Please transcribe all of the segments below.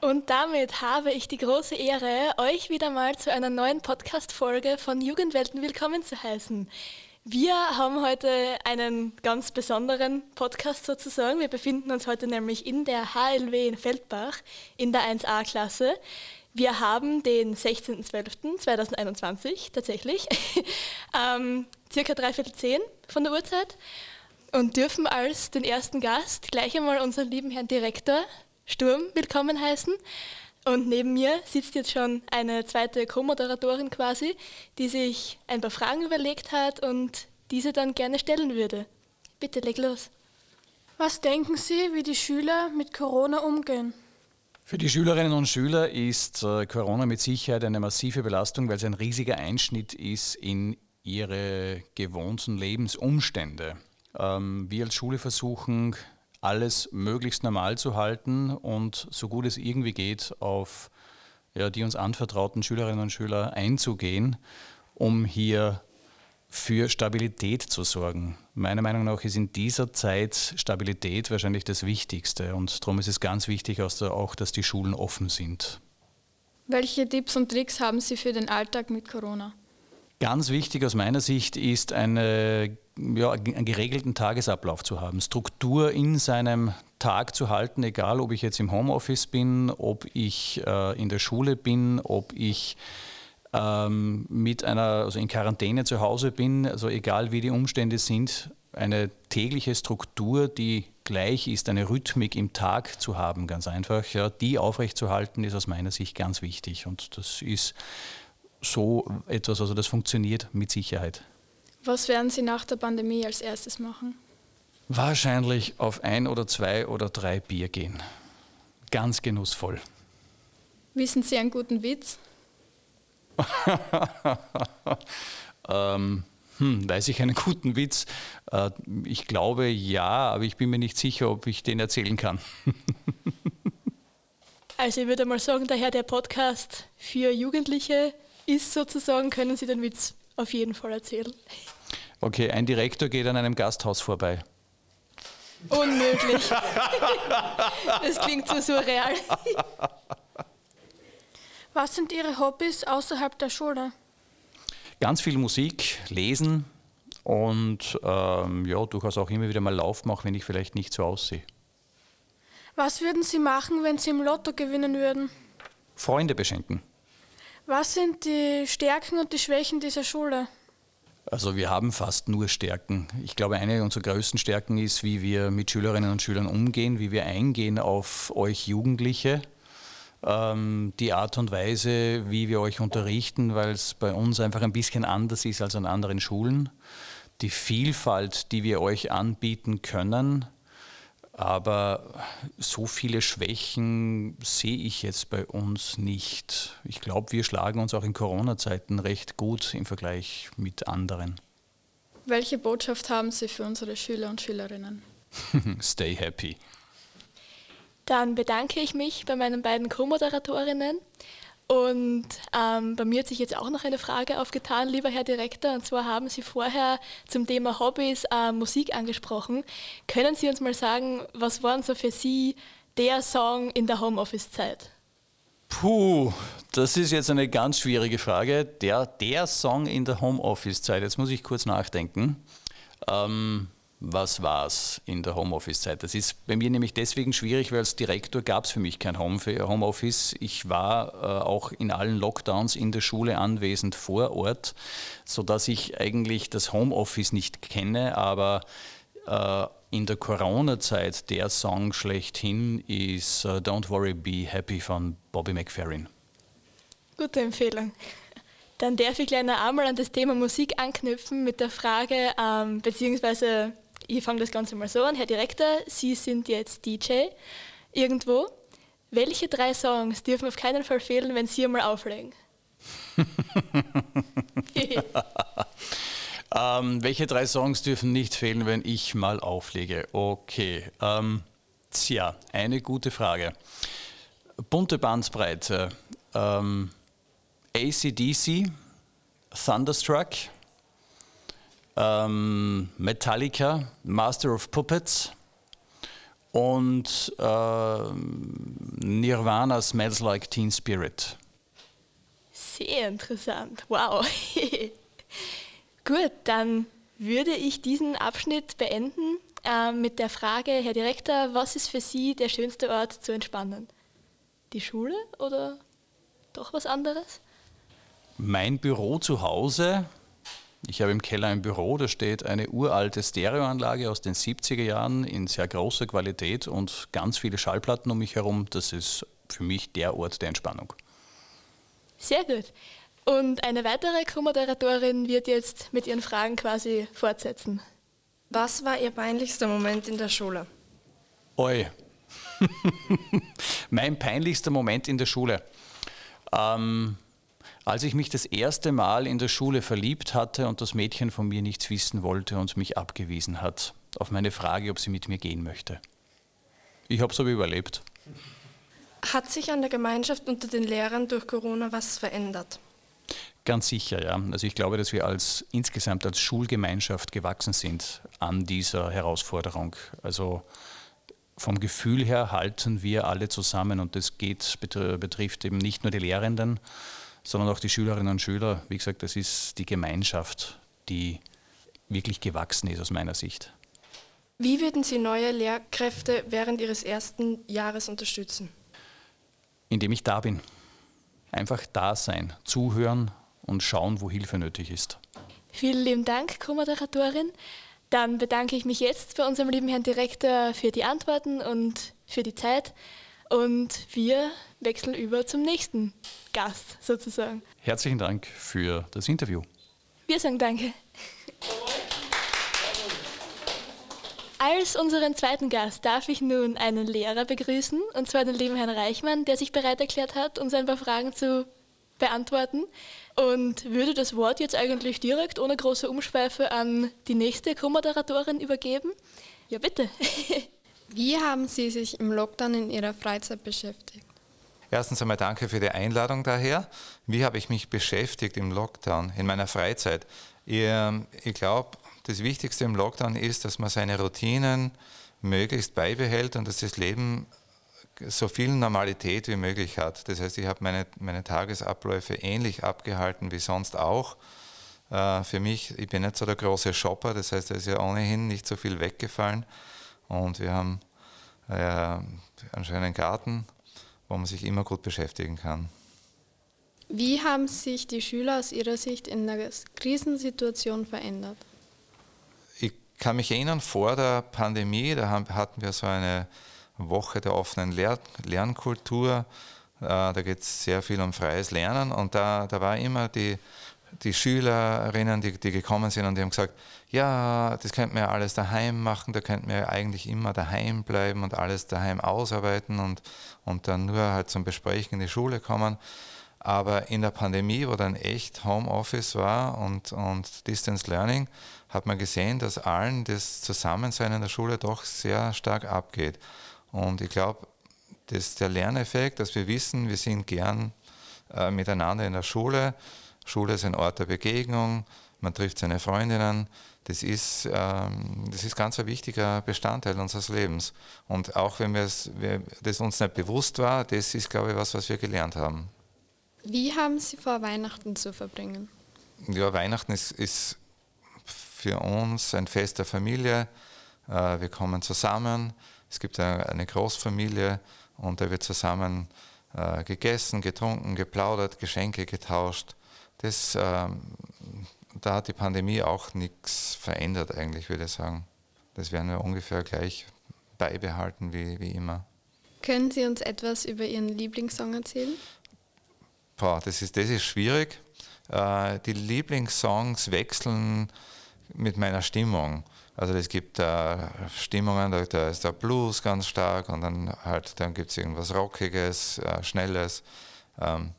Und damit habe ich die große Ehre, euch wieder mal zu einer neuen Podcast-Folge von Jugendwelten willkommen zu heißen. Wir haben heute einen ganz besonderen Podcast sozusagen. Wir befinden uns heute nämlich in der HLW in Feldbach in der 1A-Klasse. Wir haben den 16.12.2021 tatsächlich, ähm, circa dreiviertel zehn von der Uhrzeit und dürfen als den ersten Gast gleich einmal unseren lieben Herrn Direktor Sturm willkommen heißen. Und neben mir sitzt jetzt schon eine zweite Co-Moderatorin quasi, die sich ein paar Fragen überlegt hat und diese dann gerne stellen würde. Bitte leg los. Was denken Sie, wie die Schüler mit Corona umgehen? Für die Schülerinnen und Schüler ist äh, Corona mit Sicherheit eine massive Belastung, weil es ein riesiger Einschnitt ist in ihre gewohnten Lebensumstände. Ähm, wir als Schule versuchen, alles möglichst normal zu halten und so gut es irgendwie geht, auf ja, die uns anvertrauten Schülerinnen und Schüler einzugehen, um hier für Stabilität zu sorgen. Meiner Meinung nach ist in dieser Zeit Stabilität wahrscheinlich das Wichtigste und darum ist es ganz wichtig auch, dass die Schulen offen sind. Welche Tipps und Tricks haben Sie für den Alltag mit Corona? Ganz wichtig aus meiner Sicht ist eine, ja, einen geregelten Tagesablauf zu haben, Struktur in seinem Tag zu halten, egal ob ich jetzt im Homeoffice bin, ob ich äh, in der Schule bin, ob ich ähm, mit einer, also in Quarantäne zu Hause bin, also egal wie die Umstände sind, eine tägliche Struktur, die gleich ist, eine Rhythmik im Tag zu haben, ganz einfach, ja, die aufrechtzuerhalten, ist aus meiner Sicht ganz wichtig. Und das ist so etwas, also das funktioniert mit Sicherheit. Was werden Sie nach der Pandemie als erstes machen? Wahrscheinlich auf ein oder zwei oder drei Bier gehen. Ganz genussvoll. Wissen Sie einen guten Witz? ähm, hm, weiß ich einen guten Witz? Äh, ich glaube ja, aber ich bin mir nicht sicher, ob ich den erzählen kann. also ich würde mal sagen, daher der Podcast für Jugendliche ist sozusagen, können Sie den Witz auf jeden Fall erzählen. Okay, ein Direktor geht an einem Gasthaus vorbei. Unmöglich. das klingt so surreal. Was sind Ihre Hobbys außerhalb der Schule? Ganz viel Musik, Lesen und ähm, ja, durchaus auch immer wieder mal Lauf machen, wenn ich vielleicht nicht so aussehe. Was würden Sie machen, wenn Sie im Lotto gewinnen würden? Freunde beschenken. Was sind die Stärken und die Schwächen dieser Schule? Also wir haben fast nur Stärken. Ich glaube, eine unserer größten Stärken ist, wie wir mit Schülerinnen und Schülern umgehen, wie wir eingehen auf euch Jugendliche, ähm, die Art und Weise, wie wir euch unterrichten, weil es bei uns einfach ein bisschen anders ist als an anderen Schulen. Die Vielfalt, die wir euch anbieten können, aber so viele Schwächen sehe ich jetzt bei uns nicht. Ich glaube, wir schlagen uns auch in Corona-Zeiten recht gut im Vergleich mit anderen. Welche Botschaft haben Sie für unsere Schüler und Schülerinnen? Stay happy. Dann bedanke ich mich bei meinen beiden Co-Moderatorinnen und ähm, bei mir hat sich jetzt auch noch eine Frage aufgetan, lieber Herr Direktor. Und zwar haben Sie vorher zum Thema Hobbys äh, Musik angesprochen. Können Sie uns mal sagen, was war so für Sie der Song in der Homeoffice-Zeit? Puh, das ist jetzt eine ganz schwierige Frage. Der, der Song in der Homeoffice-Zeit, jetzt muss ich kurz nachdenken. Ähm, was war es in der Homeoffice-Zeit. Das ist bei mir nämlich deswegen schwierig, weil als Direktor gab es für mich kein Homeoffice. Ich war äh, auch in allen Lockdowns in der Schule anwesend vor Ort, sodass ich eigentlich das Homeoffice nicht kenne, aber äh, in der Corona-Zeit der Song schlechthin ist uh, Don't Worry, Be Happy von Bobby McFerrin. Gute Empfehlung. Dann darf ich gleich noch einmal an das Thema Musik anknüpfen mit der Frage, ähm, beziehungsweise ich fange das Ganze mal so an. Herr Direktor, Sie sind jetzt DJ irgendwo. Welche drei Songs dürfen auf keinen Fall fehlen, wenn Sie einmal auflegen? ähm, welche drei Songs dürfen nicht fehlen, wenn ich mal auflege? Okay. Ähm, tja, eine gute Frage. Bunte Bandbreite. Ähm, ACDC, Thunderstruck, ähm, Metallica, Master of Puppets und äh, Nirvana Smells Like Teen Spirit. Sehr interessant. Wow. Gut, dann würde ich diesen Abschnitt beenden äh, mit der Frage, Herr Direktor, was ist für Sie der schönste Ort zu entspannen? Die Schule oder doch was anderes? Mein Büro zu Hause. Ich habe im Keller ein Büro, da steht eine uralte Stereoanlage aus den 70er Jahren in sehr großer Qualität und ganz viele Schallplatten um mich herum. Das ist für mich der Ort der Entspannung. Sehr gut. Und eine weitere Co-Moderatorin wird jetzt mit ihren Fragen quasi fortsetzen. Was war Ihr peinlichster Moment in der Schule? Oi. mein peinlichster Moment in der Schule. Ähm, als ich mich das erste Mal in der Schule verliebt hatte und das Mädchen von mir nichts wissen wollte und mich abgewiesen hat, auf meine Frage, ob sie mit mir gehen möchte. Ich habe es aber überlebt. Hat sich an der Gemeinschaft unter den Lehrern durch Corona was verändert? Ganz sicher, ja. Also ich glaube, dass wir als insgesamt als Schulgemeinschaft gewachsen sind an dieser Herausforderung. Also vom Gefühl her halten wir alle zusammen und das geht, betrifft eben nicht nur die Lehrenden, sondern auch die Schülerinnen und Schüler. Wie gesagt, das ist die Gemeinschaft, die wirklich gewachsen ist aus meiner Sicht. Wie würden Sie neue Lehrkräfte während Ihres ersten Jahres unterstützen? Indem ich da bin. Einfach da sein, zuhören und schauen, wo Hilfe nötig ist. Vielen lieben Dank, Co-Moderatorin. Dann bedanke ich mich jetzt bei unserem lieben Herrn Direktor für die Antworten und für die Zeit. Und wir wechseln über zum nächsten Gast sozusagen. Herzlichen Dank für das Interview. Wir sagen Danke. Als unseren zweiten Gast darf ich nun einen Lehrer begrüßen, und zwar den lieben Herrn Reichmann, der sich bereit erklärt hat, uns ein paar Fragen zu beantworten und würde das Wort jetzt eigentlich direkt ohne große Umschweife an die nächste Co-Moderatorin übergeben. Ja, bitte. Wie haben Sie sich im Lockdown in Ihrer Freizeit beschäftigt? Erstens einmal danke für die Einladung daher. Wie habe ich mich beschäftigt im Lockdown, in meiner Freizeit? Ich, ich glaube, das Wichtigste im Lockdown ist, dass man seine Routinen möglichst beibehält und dass das Leben so viel Normalität wie möglich hat. Das heißt, ich habe meine, meine Tagesabläufe ähnlich abgehalten wie sonst auch. Äh, für mich, ich bin nicht so der große Shopper, das heißt, da ist ja ohnehin nicht so viel weggefallen. Und wir haben äh, einen schönen Garten, wo man sich immer gut beschäftigen kann. Wie haben sich die Schüler aus Ihrer Sicht in der Krisensituation verändert? Ich kann mich erinnern, vor der Pandemie, da hatten wir so eine Woche der offenen Lehr Lernkultur. Äh, da geht es sehr viel um freies Lernen und da, da war immer die, die Schülerinnen, die, die gekommen sind und die haben gesagt, ja, das könnten wir alles daheim machen, da könnten wir eigentlich immer daheim bleiben und alles daheim ausarbeiten und, und dann nur halt zum Besprechen in die Schule kommen. Aber in der Pandemie, wo dann echt Homeoffice war und, und Distance Learning, hat man gesehen, dass allen das Zusammensein in der Schule doch sehr stark abgeht. Und ich glaube, das ist der Lerneffekt, dass wir wissen, wir sind gern äh, miteinander in der Schule. Schule ist ein Ort der Begegnung, man trifft seine Freundinnen. Das ist, ähm, das ist ganz ein wichtiger Bestandteil unseres Lebens. Und auch wenn wir das uns nicht bewusst war, das ist, glaube ich, was, was wir gelernt haben. Wie haben Sie vor, Weihnachten zu verbringen? Ja, Weihnachten ist, ist für uns ein Fest der Familie. Äh, wir kommen zusammen. Es gibt eine Großfamilie und da wird zusammen äh, gegessen, getrunken, geplaudert, Geschenke getauscht. Das, ähm, da hat die Pandemie auch nichts verändert eigentlich, würde ich sagen. Das werden wir ungefähr gleich beibehalten wie, wie immer. Können Sie uns etwas über Ihren Lieblingssong erzählen? Boah, das, ist, das ist schwierig. Äh, die Lieblingssongs wechseln mit meiner Stimmung. Also es gibt äh, Stimmungen, da, da, ist der Blues ganz stark und dann halt, dann gibt es irgendwas Rockiges, äh, Schnelles. Ähm,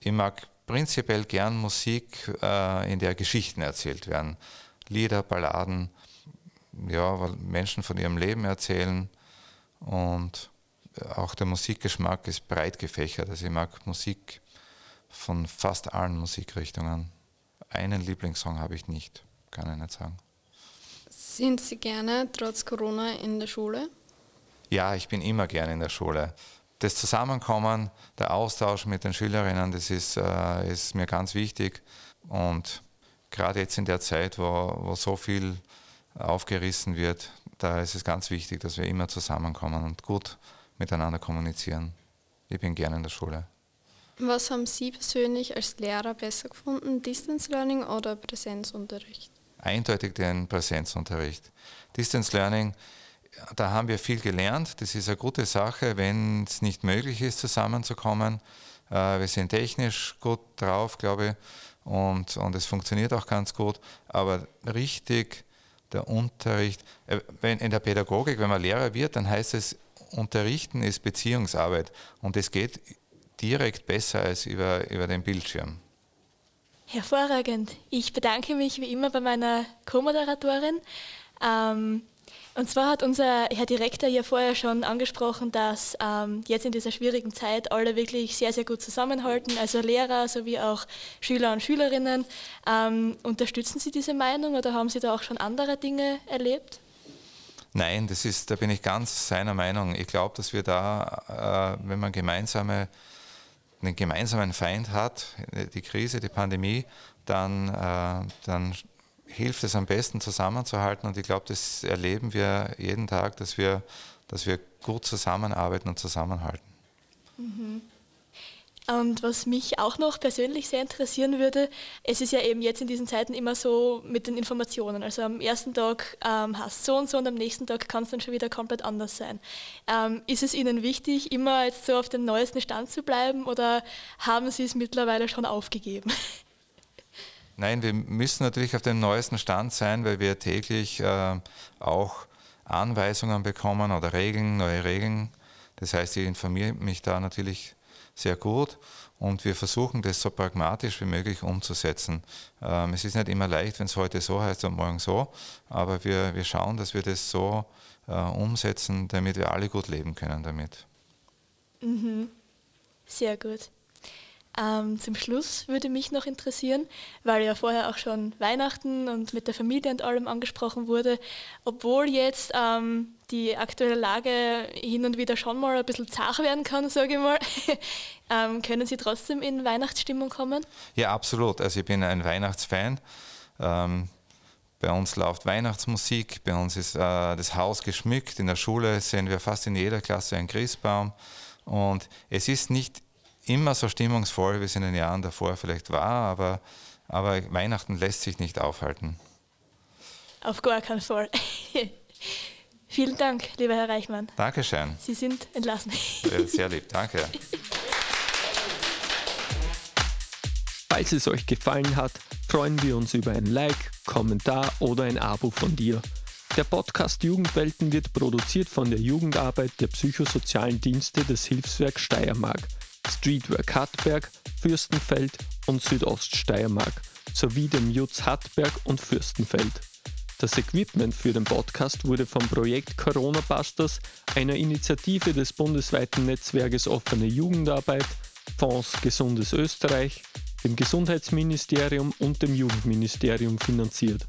ich mag prinzipiell gern Musik, äh, in der Geschichten erzählt werden. Lieder, Balladen, ja, weil Menschen von ihrem Leben erzählen und auch der Musikgeschmack ist breit gefächert. Also ich mag Musik von fast allen Musikrichtungen. Einen Lieblingssong habe ich nicht kann ich nicht sagen. Sind Sie gerne trotz Corona in der Schule? Ja, ich bin immer gerne in der Schule. Das Zusammenkommen, der Austausch mit den Schülerinnen, das ist, äh, ist mir ganz wichtig. Und gerade jetzt in der Zeit, wo, wo so viel aufgerissen wird, da ist es ganz wichtig, dass wir immer zusammenkommen und gut miteinander kommunizieren. Ich bin gerne in der Schule. Was haben Sie persönlich als Lehrer besser gefunden, Distance Learning oder Präsenzunterricht? Eindeutig den Präsenzunterricht. Distance Learning, da haben wir viel gelernt. Das ist eine gute Sache, wenn es nicht möglich ist, zusammenzukommen. Äh, wir sind technisch gut drauf, glaube ich, und, und es funktioniert auch ganz gut. Aber richtig der Unterricht, äh, wenn in der Pädagogik, wenn man Lehrer wird, dann heißt es, Unterrichten ist Beziehungsarbeit und es geht direkt besser als über, über den Bildschirm. Hervorragend. Ich bedanke mich wie immer bei meiner Co-Moderatorin. Ähm, und zwar hat unser Herr Direktor ja vorher schon angesprochen, dass ähm, jetzt in dieser schwierigen Zeit alle wirklich sehr, sehr gut zusammenhalten, also Lehrer sowie auch Schüler und Schülerinnen. Ähm, unterstützen Sie diese Meinung oder haben Sie da auch schon andere Dinge erlebt? Nein, das ist, da bin ich ganz seiner Meinung. Ich glaube, dass wir da, äh, wenn man gemeinsame, einen gemeinsamen Feind hat, die Krise, die Pandemie, dann, äh, dann hilft es am besten zusammenzuhalten und ich glaube, das erleben wir jeden Tag, dass wir, dass wir gut zusammenarbeiten und zusammenhalten. Mhm. Und was mich auch noch persönlich sehr interessieren würde, es ist ja eben jetzt in diesen Zeiten immer so mit den Informationen. Also am ersten Tag ähm, hast so und so und am nächsten Tag kann es dann schon wieder komplett anders sein. Ähm, ist es Ihnen wichtig, immer jetzt so auf dem neuesten Stand zu bleiben oder haben Sie es mittlerweile schon aufgegeben? Nein, wir müssen natürlich auf dem neuesten Stand sein, weil wir täglich äh, auch Anweisungen bekommen oder Regeln, neue Regeln. Das heißt, ich informiere mich da natürlich sehr gut und wir versuchen das so pragmatisch wie möglich umzusetzen. Ähm, es ist nicht immer leicht, wenn es heute so heißt und morgen so, aber wir, wir schauen, dass wir das so äh, umsetzen, damit wir alle gut leben können damit. Mhm. Sehr gut. Ähm, zum Schluss würde mich noch interessieren, weil ja vorher auch schon Weihnachten und mit der Familie und allem angesprochen wurde, obwohl jetzt ähm, die aktuelle Lage hin und wieder schon mal ein bisschen zart werden kann, sage ich mal, ähm, können Sie trotzdem in Weihnachtsstimmung kommen? Ja, absolut. Also ich bin ein Weihnachtsfan. Ähm, bei uns läuft Weihnachtsmusik, bei uns ist äh, das Haus geschmückt, in der Schule sehen wir fast in jeder Klasse einen Christbaum. Und es ist nicht immer so stimmungsvoll, wie es in den Jahren davor vielleicht war, aber, aber Weihnachten lässt sich nicht aufhalten. Auf gar keinen Fall. Vielen Dank, lieber Herr Reichmann. Dankeschön. Sie sind entlassen. Sehr lieb, danke. Falls es euch gefallen hat, freuen wir uns über ein Like, Kommentar oder ein Abo von dir. Der Podcast Jugendwelten wird produziert von der Jugendarbeit der psychosozialen Dienste des Hilfswerk Steiermark. Streetwork Hartberg, Fürstenfeld und Südoststeiermark sowie dem Jutz Hartberg und Fürstenfeld. Das Equipment für den Podcast wurde vom Projekt Corona Busters, einer Initiative des bundesweiten Netzwerkes Offene Jugendarbeit, Fonds Gesundes Österreich, dem Gesundheitsministerium und dem Jugendministerium finanziert.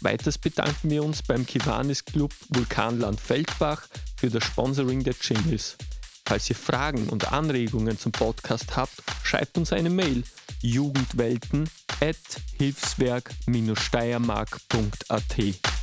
Weiters bedanken wir uns beim Kiwanis Club Vulkanland Feldbach für das Sponsoring der Jingles. Falls ihr Fragen und Anregungen zum Podcast habt, schreibt uns eine Mail jugendwelten at hilfswerk-steiermark.at.